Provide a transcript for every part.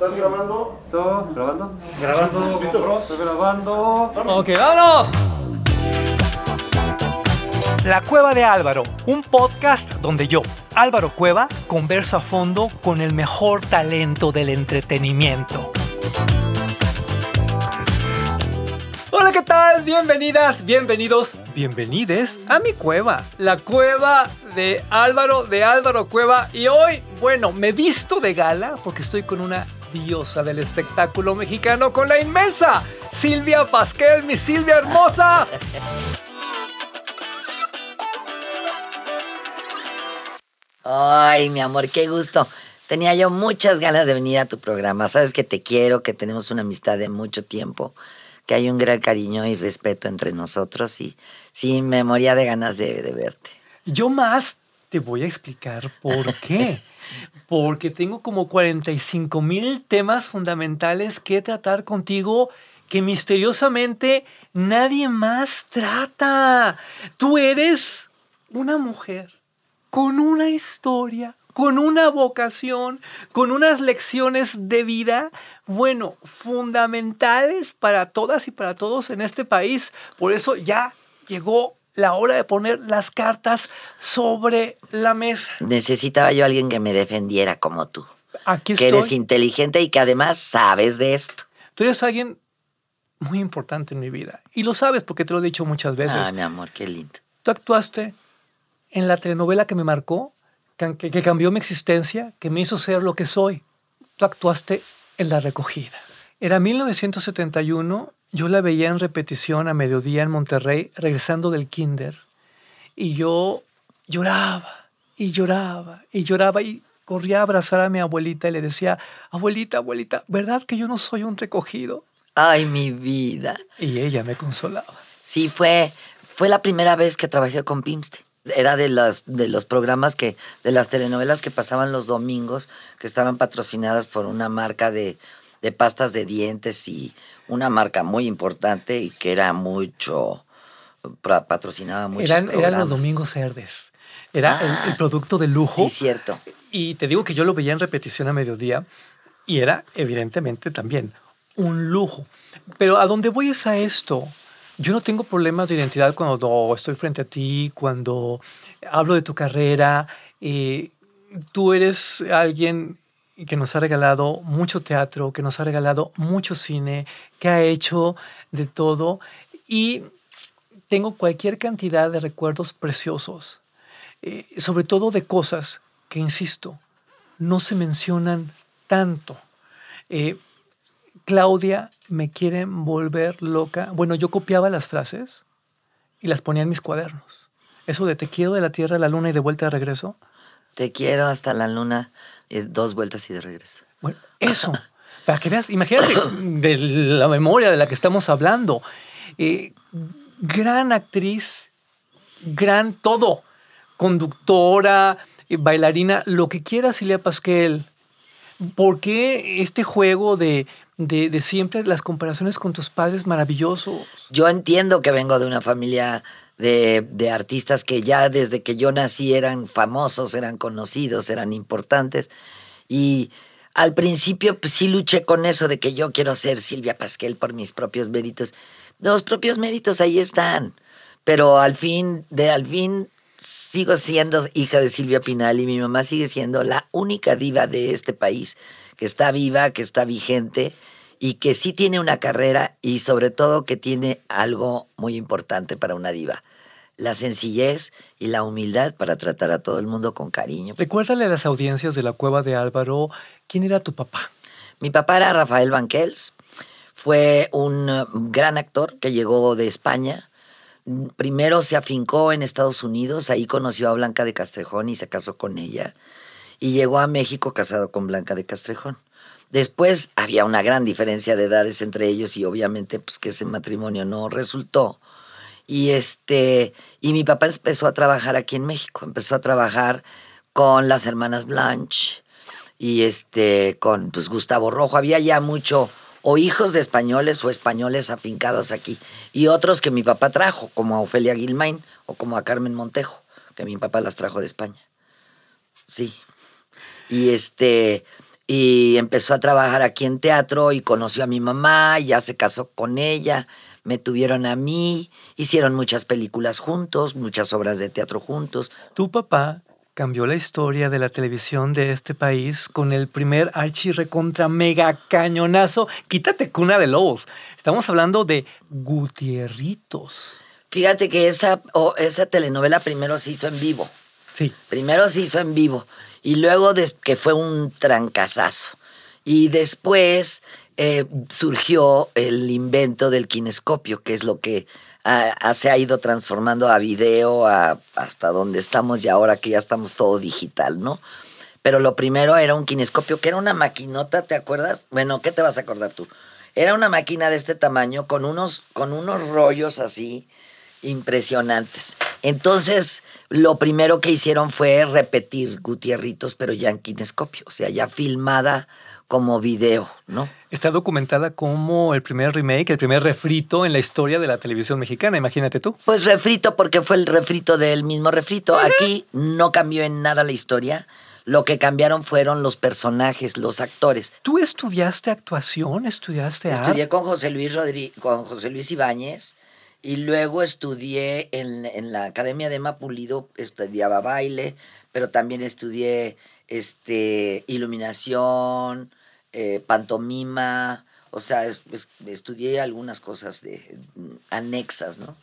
¿Estás grabando? ¿Todo? ¿Grabando? Grabando. Estoy grabando. Ok, vámonos. La Cueva de Álvaro, un podcast donde yo, Álvaro Cueva, converso a fondo con el mejor talento del entretenimiento. Hola, ¿qué tal? Bienvenidas, bienvenidos, bienvenides a mi cueva, la cueva de Álvaro, de Álvaro Cueva. Y hoy, bueno, me visto de gala porque estoy con una diosa del espectáculo mexicano, con la inmensa Silvia Pasquel, mi Silvia hermosa. Ay, mi amor, qué gusto. Tenía yo muchas ganas de venir a tu programa. Sabes que te quiero, que tenemos una amistad de mucho tiempo, que hay un gran cariño y respeto entre nosotros y sí, me moría de ganas de, de verte. Yo más te voy a explicar por qué. Porque tengo como 45 mil temas fundamentales que tratar contigo que misteriosamente nadie más trata. Tú eres una mujer con una historia, con una vocación, con unas lecciones de vida, bueno, fundamentales para todas y para todos en este país. Por eso ya llegó la hora de poner las cartas sobre la mesa. Necesitaba yo a alguien que me defendiera como tú. Aquí Que estoy. eres inteligente y que además sabes de esto. Tú eres alguien muy importante en mi vida. Y lo sabes porque te lo he dicho muchas veces. Ay, mi amor, qué lindo. Tú actuaste en la telenovela que me marcó, que, que- que cambió mi existencia, que me hizo ser lo que soy. Tú actuaste en La Recogida. Era 1971, yo la veía en repetición a mediodía en Monterrey, regresando del kinder. Y yo lloraba, y lloraba, y lloraba, y corría a abrazar a mi abuelita y le decía, abuelita, abuelita, ¿verdad que yo no soy un recogido? Ay, mi vida. Y ella me consolaba. Sí, fue, fue la primera vez que trabajé con Pimste. Era de los, de los programas que, de las telenovelas que pasaban los domingos, que estaban patrocinadas por una marca de, de pastas de dientes y una marca muy importante y que era mucho, patrocinaba muchos Eran, eran los domingos cerdes. Era el- Ah, el, producto de lujo. Sí, cierto. Y te digo que yo lo veía en repetición a mediodía y era evidentemente también un lujo. Pero a dónde voy es a esto. Yo no tengo problemas de identidad cuando estoy frente a ti, cuando hablo de tu carrera. eh, tú eres alguien que nos ha regalado mucho teatro, que nos ha regalado mucho cine, que ha hecho de todo. Y tengo cualquier cantidad de recuerdos preciosos, eh, sobre todo de cosas que, insisto, no se mencionan tanto. Eh, Claudia me quiere volver loca. Bueno, yo copiaba las frases y las ponía en mis cuadernos. Eso de te quiero de la tierra la luna y de vuelta de regreso. Te quiero hasta la luna, eh, dos vueltas y de regreso. Bueno, eso. Para que veas, imagínate de la memoria de la que estamos hablando. Eh, gran actriz, gran todo. Conductora, eh, bailarina, lo que quiera Silvia Pasquel. ¿Por qué este juego de, de, de siempre las comparaciones con tus padres maravillosos? Yo entiendo que vengo de una familia de, de artistas que ya desde que yo nací eran famosos, eran conocidos, eran importantes. Y al principio pues, sí luché con eso de que yo quiero ser Silvia Pasquel por mis propios méritos. Los propios méritos ahí están. Pero al fin, de al fin sigo siendo hija de Silvia Pinal y mi mamá sigue siendo la única diva de este país que está viva, que está vigente y que sí tiene una carrera y sobre todo que tiene algo muy importante para una diva, la sencillez y la humildad para tratar a todo el mundo con cariño. Recuérdale a las audiencias de la cueva de Álvaro quién era tu papá. Mi papá era Rafael Banquels, fue un eh, gran actor que llegó de España. Primero se afincó en Estados Unidos, ahí conoció a Blanca de Castrejón y se casó con ella. Y llegó a México casado con Blanca de Castrejón. Después había una gran diferencia de edades entre ellos y obviamente pues que ese matrimonio no resultó. Y este y mi papá empezó a trabajar aquí en México, empezó a trabajar con las hermanas Blanche y este con pues Gustavo Rojo, había ya mucho o hijos de españoles o españoles afincados aquí y otros que mi papá trajo, como a Ofelia Gilmain o como a Carmen Montejo, que mi papá las trajo de España. Sí. Y este y empezó a trabajar aquí en teatro y conoció a mi mamá, ya se casó con ella, me tuvieron a mí, hicieron muchas películas juntos, muchas obras de teatro juntos. Tu papá cambió la historia de la televisión de este país con el primer archi recontra mega cañonazo. Quítate cuna de lobos. Estamos hablando de Gutierritos. Fíjate que esa, o esa telenovela primero se hizo en vivo. Sí. Primero se hizo en vivo y luego que fue un trancazazo. Y después eh, surgió el invento del kinescopio, que es lo que se ha ido transformando a video a- hasta donde estamos y ahora que ya estamos todo digital, ¿no? Pero lo primero era un kinescopio, que era una maquinota, ¿te acuerdas? Bueno, ¿qué te vas a acordar tú? Era una máquina de este tamaño con unos, con unos rollos así impresionantes. Entonces, lo primero que hicieron fue repetir Gutierritos, pero ya en kinescopio, o sea, ya filmada como video, ¿no? Está documentada como el primer remake, el primer refrito en la historia de la televisión mexicana, imagínate tú. Pues refrito porque fue el refrito del mismo refrito. Aquí no cambió en nada la historia. Lo que cambiaron fueron los personajes, los actores. ¿Tú estudiaste actuación? ¿Estudiaste Estudié arte? con José Luis Rodri- con José Luis Ibáñez y luego estudié en, en la Academia de Emma Pulido, estudiaba baile, pero también estudié este, iluminación, eh, pantomima, o sea, es- es- estudié algunas cosas de, anexas, ¿no?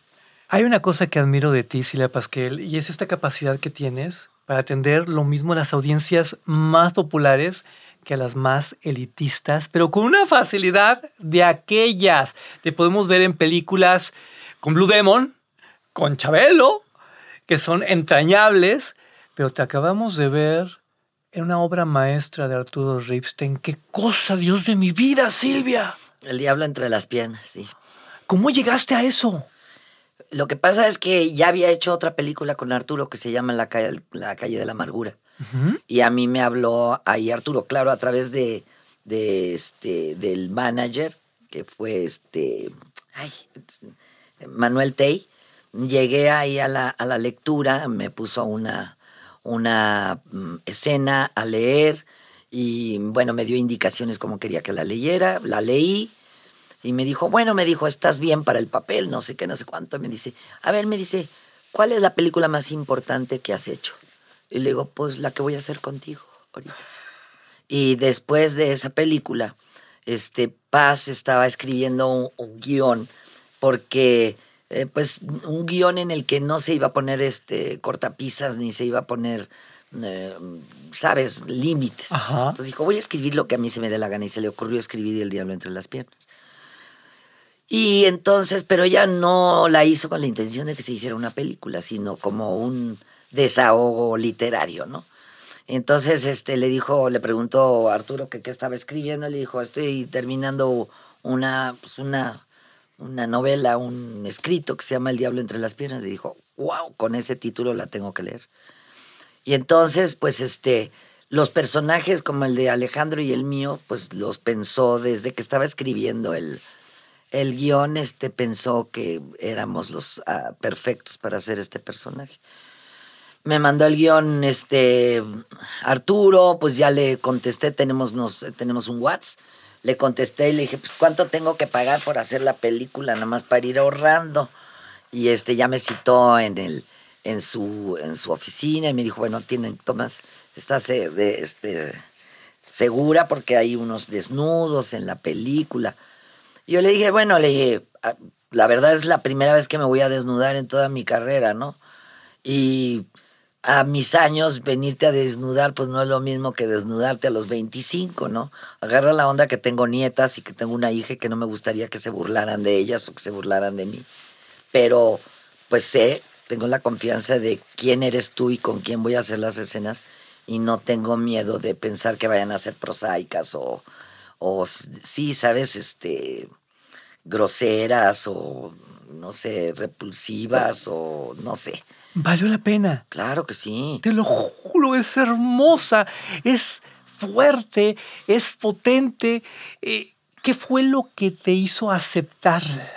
Hay una cosa que admiro de ti, Silvia Pasquel, y es esta capacidad que tienes para atender lo mismo a las audiencias más populares que a las más elitistas, pero con una facilidad de aquellas que podemos ver en películas con Blue Demon, con Chabelo, que son entrañables, pero te acabamos de ver en una obra maestra de Arturo Ripstein. ¡Qué cosa, Dios de mi vida, Silvia! El diablo entre las piernas, sí. ¿Cómo llegaste a eso? Lo que pasa es que ya había hecho otra película con Arturo que se llama La calle, la calle de la amargura. Y a mí me habló ahí Arturo, claro, a través de, de este, del manager, que fue este, ay, Manuel Tey. Llegué ahí a la, a la lectura, me puso una, una mm, escena a leer y bueno, me dio indicaciones como quería que la leyera, la leí y me dijo, bueno, me dijo, estás bien para el papel, no sé qué, no sé cuánto. Me dice, a ver, me dice, ¿cuál es la película más importante que has hecho? Y le digo, pues la que voy a hacer contigo ahorita. Y después de esa película, este, Paz estaba escribiendo un, un guion, porque, eh, pues, un guion en el que no se iba a poner este, cortapisas ni se iba a poner, eh, sabes, límites. Ajá. Entonces dijo, voy a escribir lo que a mí se me dé la gana y se le ocurrió escribir El Diablo entre las piernas. Y entonces, pero ella no la hizo con la intención de que se hiciera una película, sino como un desahogo literario, ¿no? Entonces, este, le dijo, le preguntó a Arturo que qué estaba escribiendo, le dijo, estoy terminando una, pues una, una novela, un escrito que se llama El Diablo entre las piernas. Le dijo, wow, con ese título la tengo que leer. Y entonces, pues, este, los personajes como el de Alejandro y el mío, pues los pensó desde que estaba escribiendo el, el guion, este, pensó que éramos los ah, perfectos para hacer este personaje. Me mandó el guion este, Arturo, pues ya le contesté, tenemos, nos, tenemos un WhatsApp. Le contesté y le dije, pues ¿cuánto tengo que pagar por hacer la película? Nada más para ir ahorrando. Y este ya me citó en el, en su, en su oficina y me dijo, bueno, tienen, Tomás, estás eh, este, segura porque hay unos desnudos en la película. Y yo le dije, bueno, le dije, "Ah, la verdad es la primera vez que me voy a desnudar en toda mi carrera, ¿no? Y a mis años venirte a desnudar, pues no es lo mismo que desnudarte a los 25, ¿no? Agarra la onda que tengo nietas y que tengo una hija que no me gustaría que se burlaran de ellas o que se burlaran de mí. Pero, pues sé, tengo la confianza de quién eres tú y con quién voy a hacer las escenas y no tengo miedo de pensar que vayan a ser prosaicas o, o sí, sabes, este, groseras o, no sé, repulsivas o no sé. Valió la pena. Claro que sí. Te lo juro, es hermosa, es fuerte, es potente. Eh, ¿Qué fue lo que te hizo aceptarla?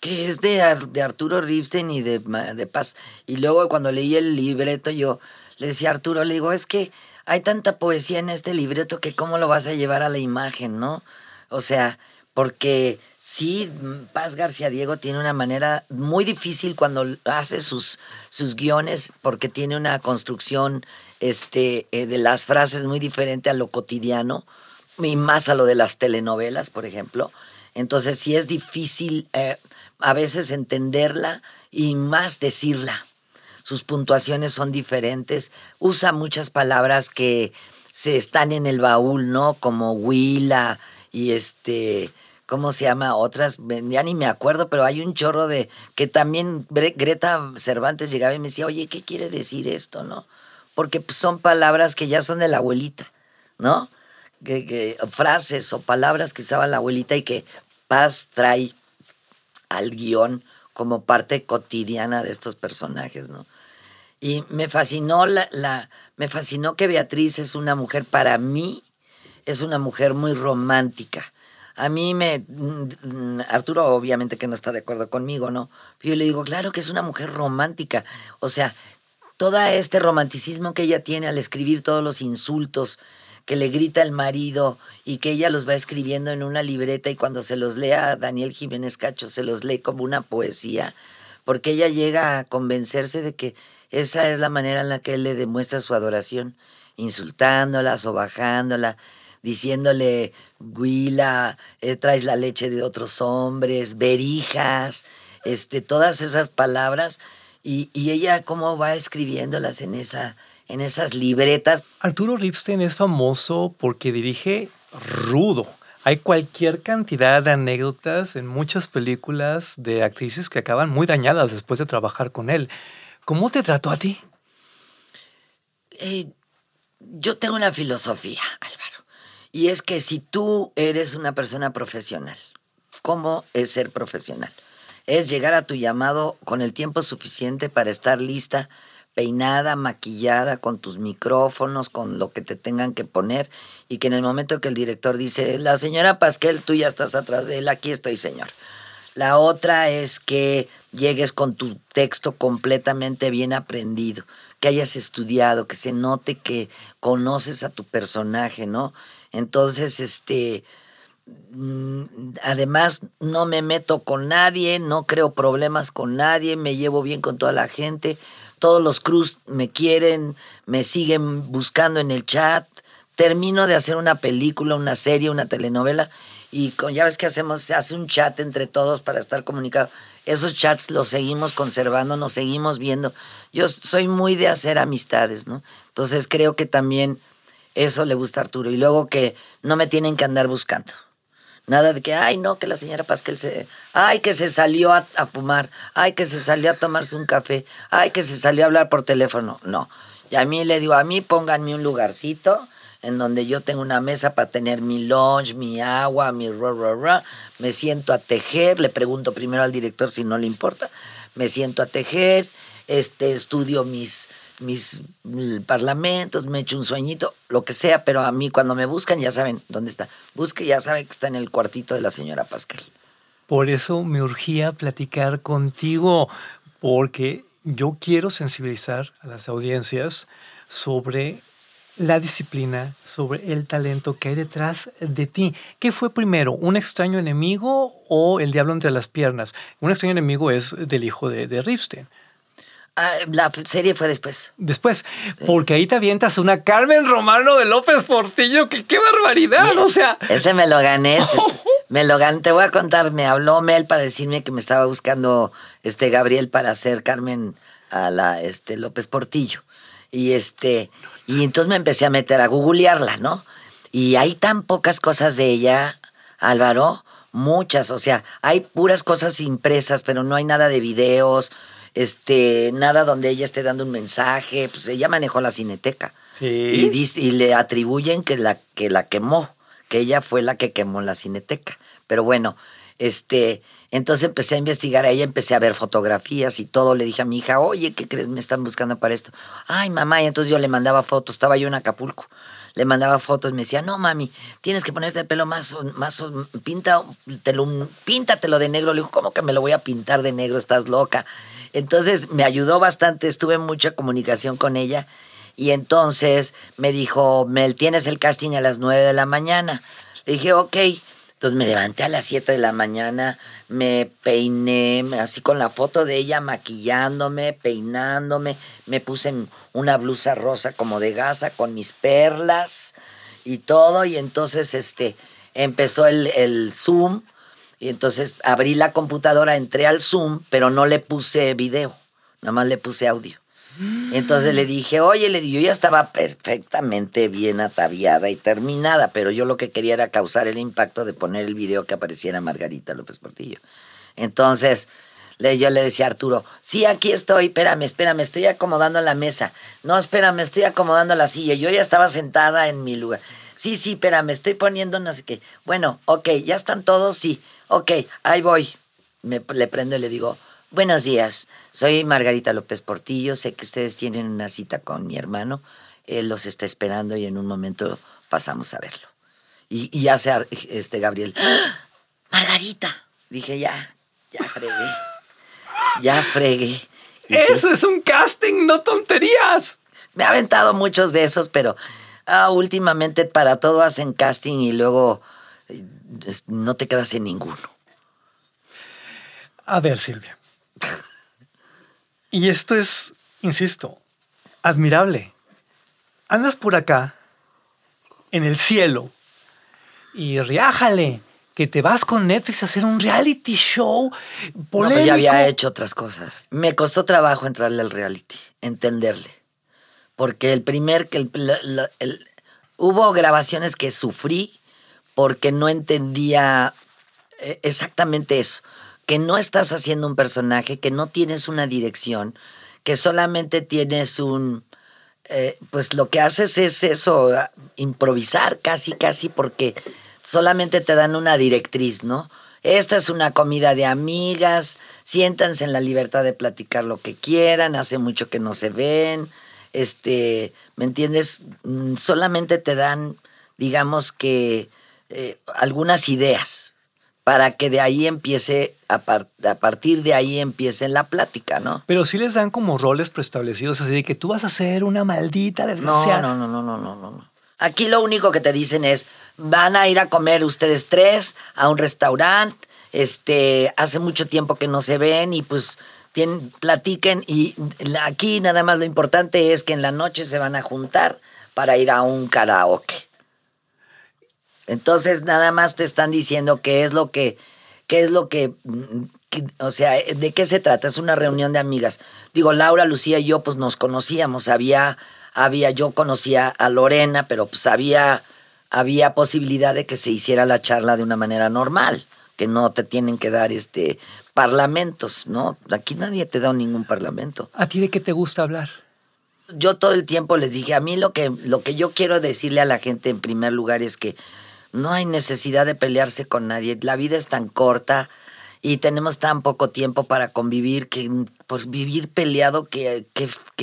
Que es de, Ar- de Arturo Ripstein y de, de Paz. Y luego cuando leí el libreto, yo le decía a Arturo, le digo, es que hay tanta poesía en este libreto que cómo lo vas a llevar a la imagen, ¿no? O sea, porque sí, Paz García Diego tiene una manera muy difícil cuando hace sus, sus guiones, porque tiene una construcción este, eh, de las frases muy diferente a lo cotidiano, y más a lo de las telenovelas, por ejemplo. Entonces sí es difícil eh, a veces entenderla y más decirla sus puntuaciones son diferentes, usa muchas palabras que se están en el baúl, ¿no? Como huila y este, ¿cómo se llama? Otras, ya ni me acuerdo, pero hay un chorro de, que también Greta Cervantes llegaba y me decía, oye, ¿qué quiere decir esto, no? Porque pues, son palabras que ya son de la abuelita, ¿no? Que, frases o palabras que usaba la abuelita y que Paz trae al guion como parte cotidiana de estos personajes, ¿no? Y me fascinó la, la, me fascinó que Beatriz es una mujer, para mí, es una mujer muy romántica. A mí me. Mm, Arturo, obviamente que no está de acuerdo conmigo, ¿no? Yo le digo, claro que es una mujer romántica. O sea, todo este romanticismo que ella tiene al escribir todos los insultos que le grita el marido y que ella los va escribiendo en una libreta y cuando se los lea a Daniel Jiménez Cacho se los lee como una poesía, porque ella llega a convencerse de que esa es la manera en la que él le demuestra su adoración, insultándola, sobajándola, diciéndole, Guila, eh, traes la leche de otros hombres, berijas, este, todas esas palabras. Y, ella cómo va escribiéndolas en, esa, en esas libretas. Arturo Ripstein es famoso porque dirige rudo. Hay cualquier cantidad de anécdotas en muchas películas de actrices que acaban muy dañadas después de trabajar con él. ¿Cómo te trató a ti? Eh, yo tengo una filosofía, Álvaro, y es que si tú eres una persona profesional, ¿cómo es ser profesional? Es llegar a tu llamado con el tiempo suficiente para estar lista, peinada, maquillada, con tus micrófonos, con lo que te tengan que poner, y que en el momento que el director dice, la señora Pasquel, tú ya estás atrás de él, aquí estoy, señor. La otra es que llegues con tu texto completamente bien aprendido, que hayas estudiado, que se note que conoces a tu personaje, ¿no? Entonces, este, mm, además no me meto con nadie, no creo problemas con nadie, me llevo bien con toda la gente, todos los cruz me quieren, me siguen buscando en el chat, termino de hacer una película, una serie, una telenovela y ya ves que hacemos, se hace un chat entre todos para estar comunicados esos chats los seguimos conservando, nos seguimos viendo. Yo soy muy de hacer amistades, ¿no? Entonces creo que también eso le gusta a Arturo. Y luego que no me tienen que andar buscando. Nada de que, ay, no, que la señora Pascal se. Ay, que se salió a, a, fumar. Ay, que se salió a tomarse un café. Ay, que se salió a hablar por teléfono. No. Y a mí le digo, a mí pónganme un lugarcito en donde yo tengo una mesa para tener mi lunch, mi agua, mi ra, ra, ra. Me siento a tejer, le pregunto primero al director si no le importa. Me siento a tejer, este, estudio mis, mis parlamentos, me echo un sueñito, lo que sea, pero a mí cuando me buscan ya saben dónde está. Busque, ya saben que está en el cuartito de la señora Pascal. Por eso me urgía platicar contigo, porque yo quiero sensibilizar a las audiencias sobre la disciplina, sobre el talento que hay detrás de ti. ¿Qué fue primero, un extraño enemigo o el diablo entre las piernas? Un extraño enemigo es del hijo de, de Ripstein. Ah, la serie fue después. Después, porque ahí te avientas una Carmen Romano de López Portillo, que qué barbaridad, o sea. Ese me lo gané, me lo gané. Te voy a contar, me habló Mel para decirme que me estaba buscando este Gabriel para hacer Carmen a la este López Portillo. Y este, y entonces me empecé a meter a googlearla, ¿no? Y hay tan pocas cosas de ella, Álvaro, muchas, o sea, hay puras cosas impresas, pero no hay nada de videos, este, nada donde ella esté dando un mensaje, pues ella manejó la cineteca. Sí. Y, y le atribuyen que la, que la quemó, que ella fue la que quemó la cineteca. Pero bueno, este, entonces empecé a investigar a ella, empecé a ver fotografías y todo. Le dije a mi hija, oye, ¿qué crees? Me están buscando para esto. Ay, mamá, y entonces yo le mandaba fotos, estaba yo en Acapulco. Le mandaba fotos, me decía, no, mami, tienes que ponerte el pelo más, más, pinta, píntatelo de negro. Le digo, ¿cómo que me lo voy a pintar de negro? Estás loca. Entonces me ayudó bastante, estuve en mucha comunicación con ella Y entonces me dijo, Mel, tienes el casting a las 9 de la mañana. Le dije, ok. Entonces me levanté a las 7 de la mañana, me peiné, así con la foto de ella maquillándome, peinándome, me puse una blusa rosa como de gasa con mis perlas y todo. Y entonces este, empezó el, el Zoom. Y entonces abrí la computadora, entré al Zoom, pero no le puse video, nada más le puse audio. Entonces le dije, oye, le yo ya estaba perfectamente bien ataviada y terminada, pero yo lo que quería era causar el impacto de poner el video que apareciera Margarita López Portillo. Entonces le, yo le decía a Arturo, sí, aquí estoy, espérame, espérame, estoy acomodando la mesa. No, espérame, estoy acomodando la silla. Yo ya estaba sentada en mi lugar. Sí, sí, espérame, estoy poniendo no sé qué. Bueno, ok, ya están todos, sí. Ok, ahí voy. Me, le prendo y le digo, buenos días, soy Margarita López Portillo, sé que ustedes tienen una cita con mi hermano, él los está esperando y en un momento pasamos a verlo. Y, y ya se, este Gabriel, ¡Ah! Margarita, dije, ya, ya fregué, ya fregué. Y sí, Eso es un casting, no tonterías. me ha aventado muchos de esos, pero ah, últimamente para todo hacen casting y luego no te quedas en ninguno. A ver, Silvia. Y esto es, insisto, admirable. Andas por acá, en el cielo, y riájale, que te vas con Netflix a hacer un reality show No, pero ya había hecho otras cosas. Me costó trabajo entrarle al reality, entenderle. Porque el primer, que el- hubo grabaciones que sufrí porque no entendía eh, exactamente eso. Que no estás haciendo un personaje, que no tienes una dirección, que solamente tienes un... eh, pues lo que haces es eso, a- improvisar casi, casi, porque solamente te dan una directriz, ¿no? Esta es una comida de amigas, siéntanse en la libertad de platicar lo que quieran, hace mucho que no se ven, este, ¿me entiendes? Mm, Solamente te dan, digamos que, eh, algunas ideas para que de ahí empiece, a, par- a partir de ahí empiece la plática, ¿no? Pero sí les dan como roles preestablecidos, así de que tú vas a ser una maldita desgraciada. no, no, no, no, no, no. no. Aquí lo único que te dicen es, van a ir a comer ustedes tres a un restaurante, este, hace mucho tiempo que no se ven y pues tienen, platiquen y aquí nada más lo importante es que en la noche se van a juntar para ir a un karaoke. Entonces nada más te están diciendo qué es lo que, qué es lo que, que- o sea, de qué se trata. Es una reunión de amigas. Digo, Laura, Lucía y yo pues nos conocíamos. Había, había, yo conocía a Lorena, pero pues había, había posibilidad de que se hiciera la charla de una manera normal, que no te tienen que dar este parlamentos, ¿no? Aquí nadie te da ningún parlamento ¿A ti de qué te gusta hablar? yo todo el tiempo les dije, a mí lo que, lo que yo quiero decirle a la gente en primer lugar es que no hay necesidad de pelearse con nadie. La vida es tan corta y tenemos tan poco tiempo para convivir que por vivir peleado, que,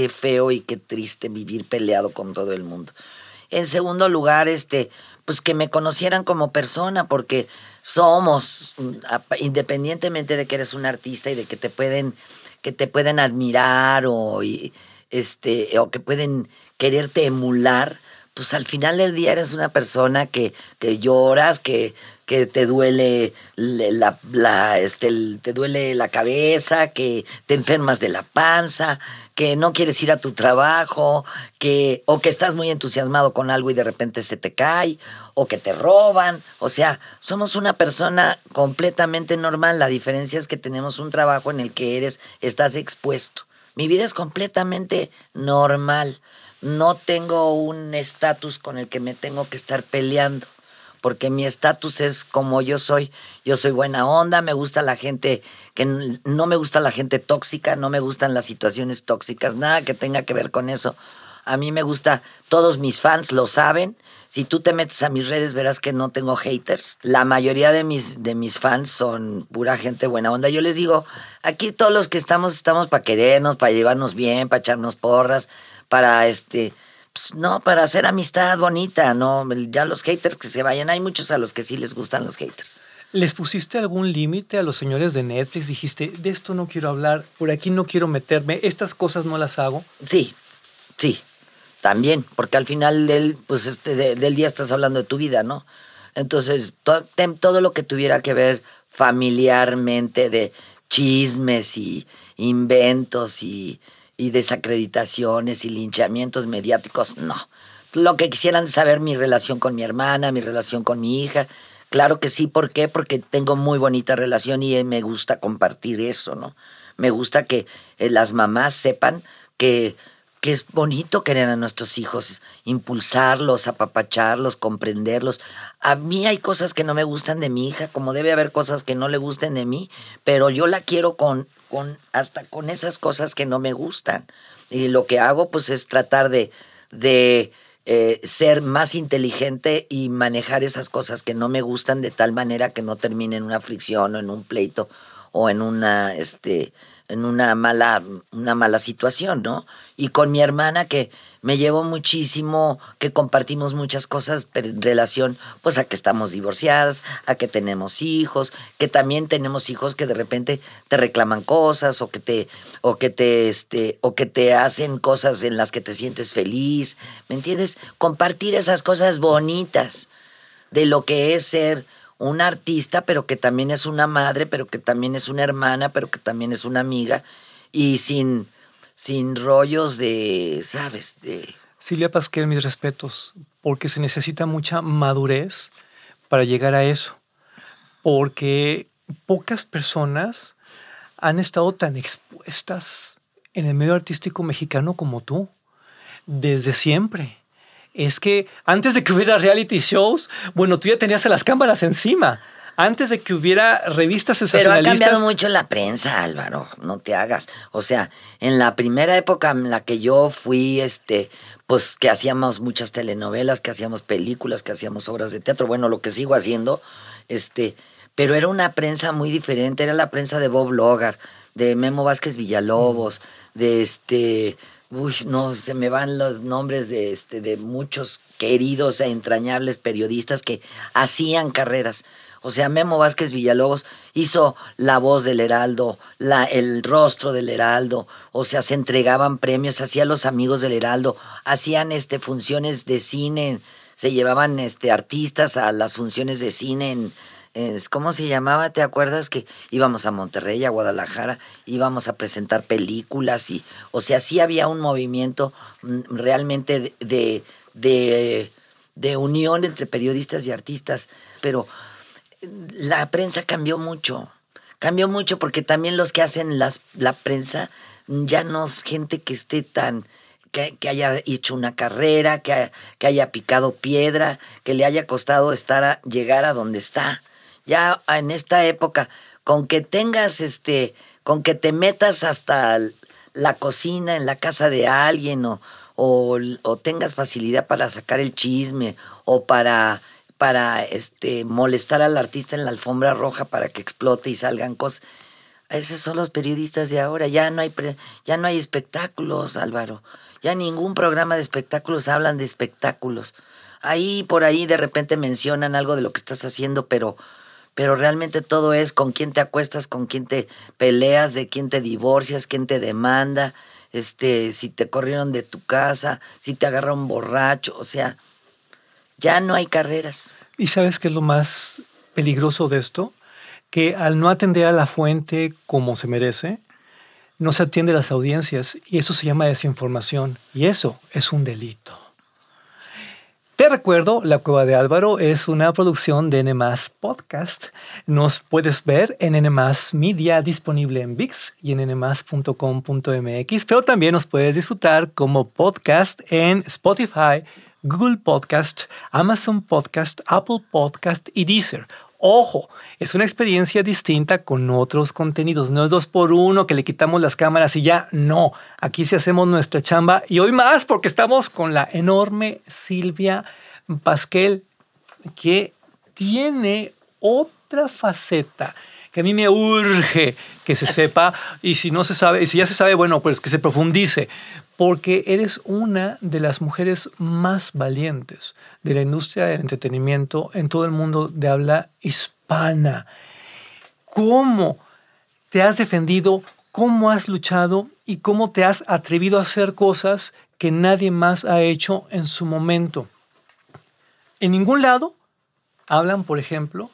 feo y qué triste vivir peleado con todo el mundo. En segundo lugar, este, pues que me conocieran como persona, porque somos, mm, independientemente de que eres un artista y de que te pueden, que te pueden admirar o, este, o que pueden quererte emular, pues al final del día eres una persona que, que lloras, que, que te duele le- la, la, este, te duele la cabeza, que te enfermas de la panza, que no quieres ir a tu trabajo, que, o que estás muy entusiasmado con algo y de repente se te cae, o que te roban. O sea, somos una persona completamente normal. La diferencia es que tenemos un trabajo en el que eres, estás expuesto. Mi vida es completamente normal. No tengo un estatus con el que me tengo que estar peleando, porque mi estatus es como yo soy. Yo soy buena onda, me gusta la gente que no me gusta la gente tóxica, no me gustan las situaciones tóxicas, nada que tenga que ver con eso. A mí me gusta, todos mis fans lo saben. Si tú te metes a mis redes verás que no tengo haters. La mayoría de mis, de mis fans son pura gente buena onda. Yo les digo, aquí todos los que estamos estamos para querernos, para llevarnos bien, para echarnos porras, para este, pues, no, para hacer amistad bonita, no, ya los haters que se vayan. Hay muchos a los que sí les gustan los haters. ¿Les pusiste algún límite a los señores de Netflix? Dijiste, de esto no quiero hablar, por aquí no quiero meterme, estas cosas no las hago. Sí, sí. también, porque al final del, pues este, de- del día estás hablando de tu vida, ¿no? Entonces, to- tem- todo lo que tuviera que ver familiarmente de chismes y inventos y, y desacreditaciones y linchamientos mediáticos, no. Lo que quisieran saber mi relación con mi hermana, mi relación con mi hija, claro que sí, ¿por qué? Porque tengo muy bonita relación y eh, me gusta compartir eso, ¿no? Me gusta que eh, las mamás sepan que, que es bonito querer a nuestros hijos, impulsarlos, apapacharlos, comprenderlos. A mí hay cosas que no me gustan de mi hija, como debe haber cosas que no le gusten de mí, pero yo la quiero con, con hasta con esas cosas que no me gustan. Y lo que hago pues es tratar de, de eh, ser más inteligente y manejar esas cosas que no me gustan de tal manera que no termine en una fricción o en un pleito o en una este en una mala una mala situación, ¿no? Y con mi hermana que me llevó muchísimo, que compartimos muchas cosas pero en relación pues a que estamos divorciadas, a que tenemos hijos, que también tenemos hijos que de repente te reclaman cosas o que te o que te este o que te hacen cosas en las que te sientes feliz, ¿me entiendes? Compartir esas cosas bonitas de lo que es ser un artista, pero que también es una madre, pero que también es una hermana, pero que también es una amiga, y sin, sin rollos de, ¿sabes? De, Silvia Pasquel, mis respetos, porque se necesita mucha madurez para llegar a eso. Porque pocas personas han estado tan expuestas en el medio artístico mexicano como tú, desde siempre. Es que antes de que hubiera reality shows, bueno, tú ya tenías a las cámaras encima. Antes de que hubiera revistas Pero ha sensacionalistas. cambiado mucho la prensa, Álvaro, no te hagas. O sea, en la primera época en la que yo fui, este, pues que hacíamos muchas telenovelas, que hacíamos películas, que hacíamos obras de teatro, bueno, lo que sigo haciendo, este, pero era una prensa muy diferente, era la prensa de Bob Logar, de Memo Vázquez Villalobos, de este, uy, no, se me van los nombres de, este, de muchos queridos e entrañables periodistas que hacían carreras. O sea, Memo Vázquez Villalobos hizo la voz del Heraldo, la, el rostro del Heraldo, o sea, se entregaban premios, hacían los amigos del Heraldo, hacían este, funciones de cine, se llevaban este, artistas a las funciones de cine en, en- ¿cómo se llamaba? ¿Te acuerdas que íbamos a Monterrey, a Guadalajara, íbamos a presentar películas y, o sea, sí había un movimiento mm, realmente de, de, de, unión entre periodistas y artistas, pero la prensa cambió mucho. Cambió mucho porque también los que hacen las, la prensa ya no es gente que esté tan. que, haya hecho una carrera, que, que haya picado piedra, que le haya costado estar a, llegar a donde está. Ya en esta época, con que tengas este. con que te metas hasta la cocina en la casa de alguien o, o, o tengas facilidad para sacar el chisme o para para este molestar al artista en la alfombra roja para que explote y salgan cosas. Esos son los periodistas de ahora. Ya no hay pre- ya no hay espectáculos, Álvaro. Ya ningún programa de espectáculos hablan de espectáculos. Ahí por ahí de repente mencionan algo de lo que estás haciendo, pero pero realmente todo es con quién te acuestas, con quién te peleas, de quién te divorcias, quién te demanda, este, si te corrieron de tu casa, si te agarra un borracho, o sea, ya no hay carreras. ¿Y sabes qué es lo más peligroso de esto? Que al no atender a la fuente como se merece, no se atiende a las audiencias y eso se llama desinformación y eso es un delito. Te recuerdo, La Cueva de Álvaro es una producción de N Podcast. Nos puedes ver en N Media, disponible en VIX y en nmas.com.mx, pero también nos puedes disfrutar como podcast en Spotify, Google Podcast, Amazon Podcast, Apple Podcast y Deezer. Ojo, es una experiencia distinta con otros contenidos. No es dos por uno que le quitamos las cámaras y ya. No, aquí sí hacemos nuestra chamba y hoy más porque estamos con la enorme Silvia Pasquel que tiene otra faceta que a mí me urge que se sepa y si no se sabe, y si ya se sabe, bueno, pues que se profundice, porque eres una de las mujeres más valientes de la industria del entretenimiento en todo el mundo de habla hispana. ¿Cómo te has defendido? ¿Cómo has luchado? ¿Y cómo te has atrevido a hacer cosas que nadie más ha hecho en su momento. En ningún lado hablan, por ejemplo,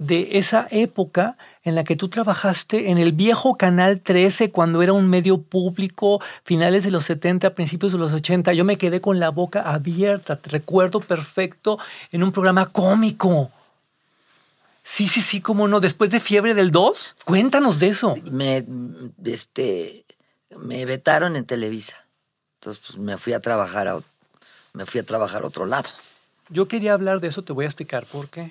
de esa época en la que tú trabajaste en el viejo Canal 13 cuando era un medio público, finales de los 70, principios de los 80. Yo me quedé con la boca abierta, te recuerdo perfecto, en un programa cómico. Sí, sí, sí, cómo no. Después de Fiebre del 2, cuéntanos de eso. Me, este, me vetaron en Televisa. Entonces pues, me fui a trabajar a, me fui a trabajar a otro lado. Yo quería hablar de eso, te voy a explicar por qué.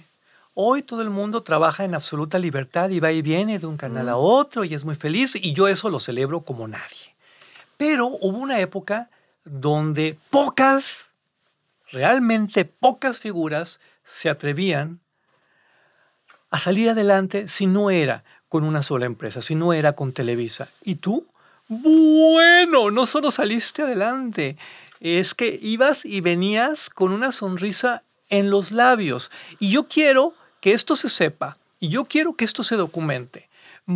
Hoy todo el mundo trabaja en absoluta libertad y va y viene de un canal a otro y es muy feliz y yo eso lo celebro como nadie. Pero hubo una época donde pocas, realmente pocas figuras se atrevían a salir adelante si no era con una sola empresa, si no era con Televisa. ¿Y tú? Bueno, no solo saliste adelante, es que ibas y venías con una sonrisa en los labios. Y yo quiero que esto se sepa, y yo quiero que esto se documente,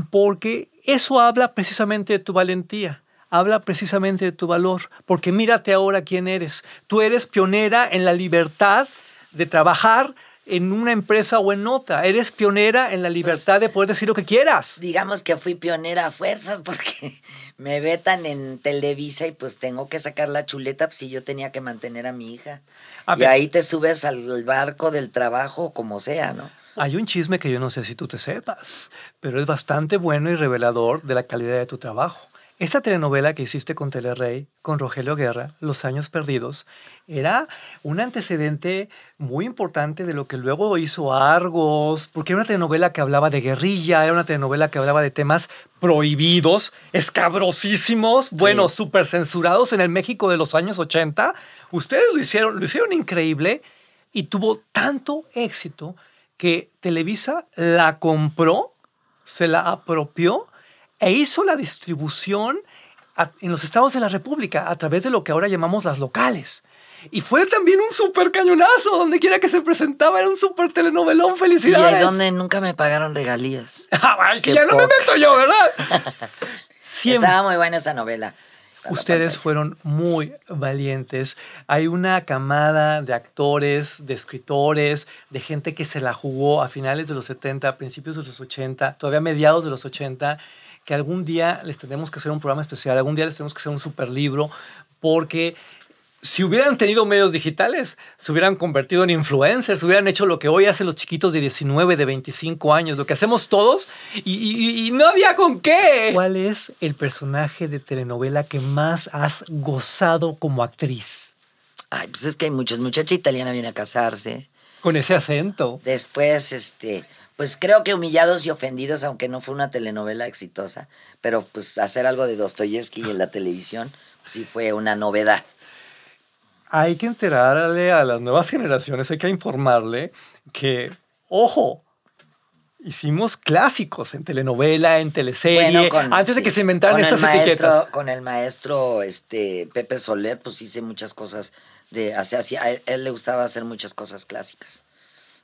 porque eso habla precisamente de tu valentía habla precisamente de tu valor, porque mírate ahora quién eres. Tú eres pionera en la libertad de trabajar en una empresa o en otra. Eres pionera en la libertad de poder decir lo que quieras. Digamos que fui pionera a fuerzas porque me vetan en Televisa y pues tengo que sacar la chuleta pues, si yo tenía que mantener a mi hija. A y ver. ahí te subes al barco del trabajo como sea, ¿no? Hay un chisme que yo no sé si tú te sepas, pero es bastante bueno y revelador de la calidad de tu trabajo. Esta telenovela que hiciste con Telerrey, con Rogelio Guerra, Los Años Perdidos, era un antecedente muy importante de lo que luego hizo Argos, porque era una telenovela que hablaba de guerrilla, era una telenovela que hablaba de temas prohibidos, escabrosísimos, bueno, súper censurados en el México de los años 80. Ustedes lo hicieron, lo hicieron increíble y tuvo tanto éxito que Televisa la compró, se la apropió e hizo la distribución a- en los estados de la República a través de lo que ahora llamamos las locales. Y fue también un súper cañonazo, donde quiera que se presentaba, era un súper telenovelón, Y felicidades. ahí donde nunca me pagaron regalías. Ay, sí, Qué ya no me poca. meto yo, ¿verdad? Siempre. Estaba muy buena esa novela. Ustedes fueron muy valientes. Hay una camada de actores, de escritores, de gente que se la jugó a finales de los 70, a principios de los 80, todavía mediados de los 80, que algún día les tenemos que hacer un programa especial, algún día les tenemos que hacer un super libro, porque si hubieran tenido medios digitales, se hubieran convertido en influencers, hubieran hecho lo que hoy hacen los chiquitos de 19, de 25 años, lo que hacemos todos, y, y- y no había con qué. ¿Cuál es el personaje de telenovela que más has gozado como actriz? Ay, pues es que hay muchos. Muchacha italiana viene a casarse. Con ese acento. Después, este, pues creo que humillados y ofendidos, aunque no fue una telenovela exitosa, pero pues hacer algo de Dostoyevsky en la televisión sí fue una novedad. Hay que enterarle a las nuevas generaciones, hay que informarle que, ojo, hicimos clásicos en telenovela, en teleserie, antes de que se inventaran estas maestro, etiquetas. Con el maestro este, Pepe Soler, pues hice muchas cosas de, hacia, hacia- a él, él le gustaba hacer muchas cosas clásicas.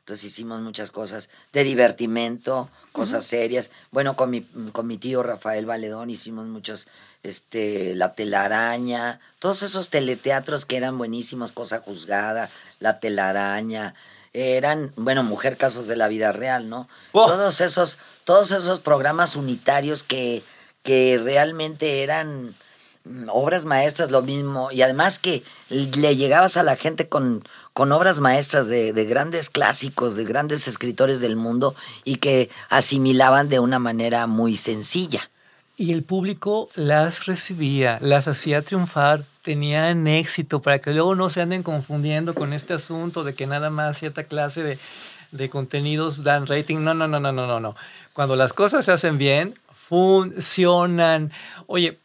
Entonces hicimos muchas cosas de divertimento, cosas serias. Bueno, con mi, con mi tío Rafael Valedón hicimos muchos, este, La telaraña, todos esos teleteatros que eran buenísimos, Cosa Juzgada, La telaraña, eran, bueno, Mujer Casos de la Vida Real, ¿no? Oh. Todos esos, todos esos programas unitarios que, que realmente eran obras maestras, lo mismo, y además que le llegabas a la gente con, con obras maestras de, de grandes clásicos, de grandes escritores del mundo, y que asimilaban de una manera muy sencilla. Y el público las recibía, las hacía triunfar, tenían éxito para que luego no se anden confundiendo con este asunto de que nada más cierta clase de, de contenidos dan rating. No, no, no, no, no, no, no. Cuando las cosas se hacen bien, funcionan. Oye,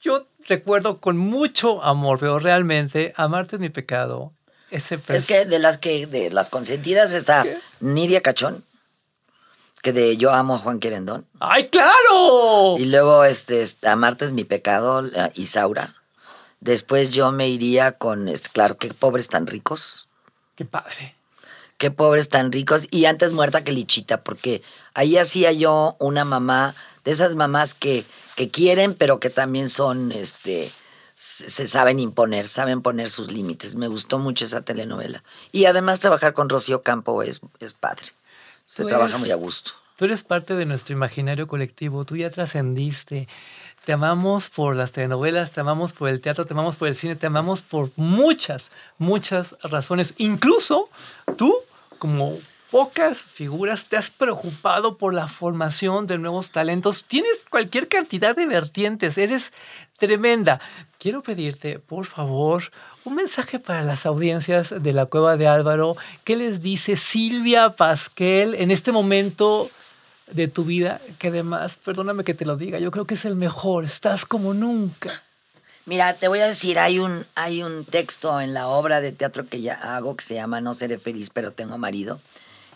yo recuerdo con mucho amor, pero realmente amarte es mi pecado. Ese Es que de las que de las consentidas está Nidia Cachón, que de Yo amo a Juan Querendón. ¡Ay, claro! Y luego este, este, Amarte es mi pecado, Isaura. Después yo me iría con, este, claro, qué pobres tan ricos. ¡Qué padre! Qué pobres tan ricos. Y antes muerta que lichita, porque ahí hacía yo una mamá, de esas mamás que, que quieren, pero que también son, este, se saben imponer, saben poner sus límites. Me gustó mucho esa telenovela. Y además trabajar con Rocío Campo es, es padre. Se Tú trabaja eres- muy a gusto. Tú eres parte de nuestro imaginario colectivo, tú ya trascendiste. Te amamos por las telenovelas, te amamos por el teatro, te amamos por el cine, te amamos por muchas, muchas razones. Incluso tú, como pocas figuras, te has preocupado por la formación de nuevos talentos. Tienes cualquier cantidad de vertientes, eres tremenda. Quiero pedirte, por favor, un mensaje para las audiencias de la Cueva de Álvaro. ¿Qué les dice Silvia Pasquel en este momento de tu vida? Que además, perdóname que te lo diga, yo creo que es el mejor. Estás como nunca. Mira, te voy a decir, hay un, hay un texto en la obra de teatro que ya hago que se llama No seré feliz, pero tengo marido.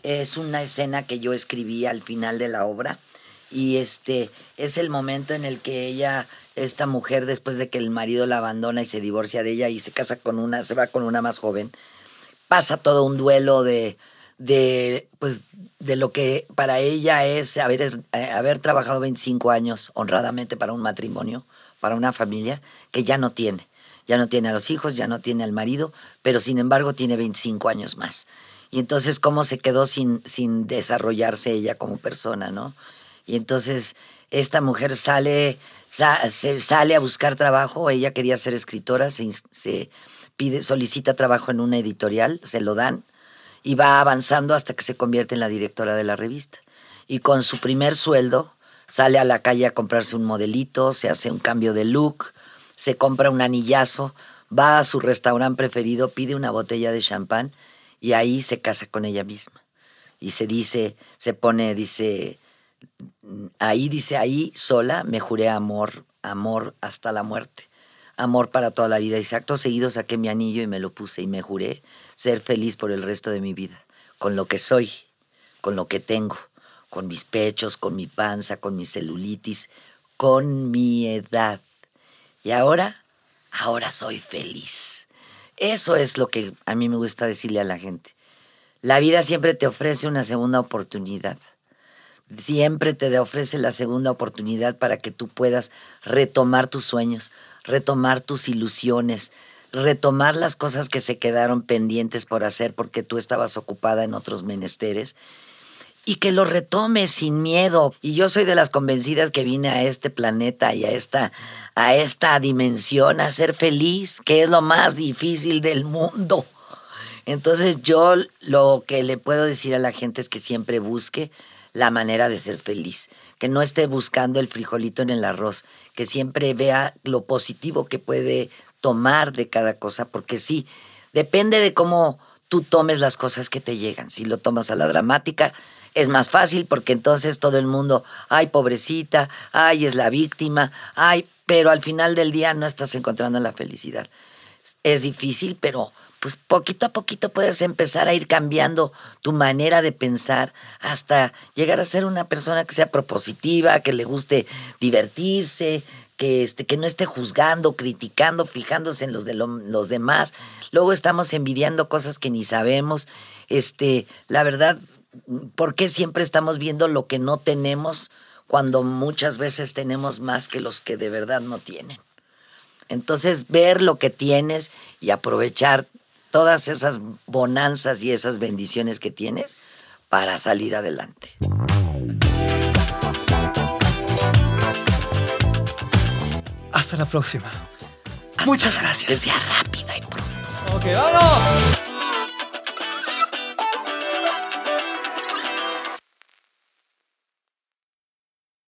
Es una escena que yo escribí al final de la obra y este es el momento en el que ella, esta mujer, después de que el marido la abandona y se divorcia de ella y se casa con una, se va con una más joven, pasa todo un duelo de, de, pues, de lo que para ella es haber, haber trabajado 25 años honradamente para un matrimonio, para una familia, que ya no tiene. Ya no tiene a los hijos, ya no tiene al marido, pero sin embargo tiene 25 años más. Y entonces, ¿cómo se quedó sin, sin desarrollarse ella como persona, no? Y entonces, esta mujer sale, sa- sale a buscar trabajo, ella quería ser escritora, se, se pide, solicita trabajo en una editorial, se lo dan, y va avanzando hasta que se convierte en la directora de la revista. Y con su primer sueldo sale a la calle a comprarse un modelito, se hace un cambio de look, se compra un anillazo, va a su restaurante preferido, pide una botella de champán y ahí se casa con ella misma. Y se dice, se pone, dice, ahí dice, ahí sola me juré amor, amor hasta la muerte. Amor para toda la vida. Y acto seguido saqué mi anillo y me lo puse y me juré ser feliz por el resto de mi vida, con lo que soy, con lo que tengo, con mis pechos, con mi panza, con mi celulitis, con mi edad. Y ahora, ahora soy feliz. Eso es lo que a mí me gusta decirle a la gente. La vida siempre te ofrece una segunda oportunidad. Siempre te ofrece la segunda oportunidad para que tú puedas retomar tus sueños, retomar tus ilusiones, retomar las cosas que se quedaron pendientes por hacer porque tú estabas ocupada en otros menesteres y que lo retomes sin miedo. Y yo soy de las convencidas que vine a este planeta y a esta, a esta dimensión a ser feliz, que es lo más difícil del mundo. Entonces yo lo que le puedo decir a la gente es que siempre busque la manera de ser feliz, que no esté buscando el frijolito en el arroz, que siempre vea lo positivo que puede tomar de cada cosa, porque sí, depende de cómo tú tomes las cosas que te llegan. Si lo tomas a la dramática, es más fácil porque entonces todo el mundo, ay, pobrecita, ay, es la víctima, ay, pero al final del día no estás encontrando la felicidad. Es difícil, pero pues poquito a poquito puedes empezar a ir cambiando tu manera de pensar hasta llegar a ser una persona que sea propositiva, que le guste divertirse, que, este, que no esté juzgando, criticando, fijándose en los de lo- los demás. Luego estamos envidiando cosas que ni sabemos. Este, la verdad, ¿por qué siempre estamos viendo lo que no tenemos cuando muchas veces tenemos más que los que de verdad no tienen? Entonces, ver lo que tienes y aprovechar todas esas bonanzas y esas bendiciones que tienes para salir adelante. Hasta la próxima. Hasta Muchas Que gracias. sea rápido y pronto. Ok, vámonos.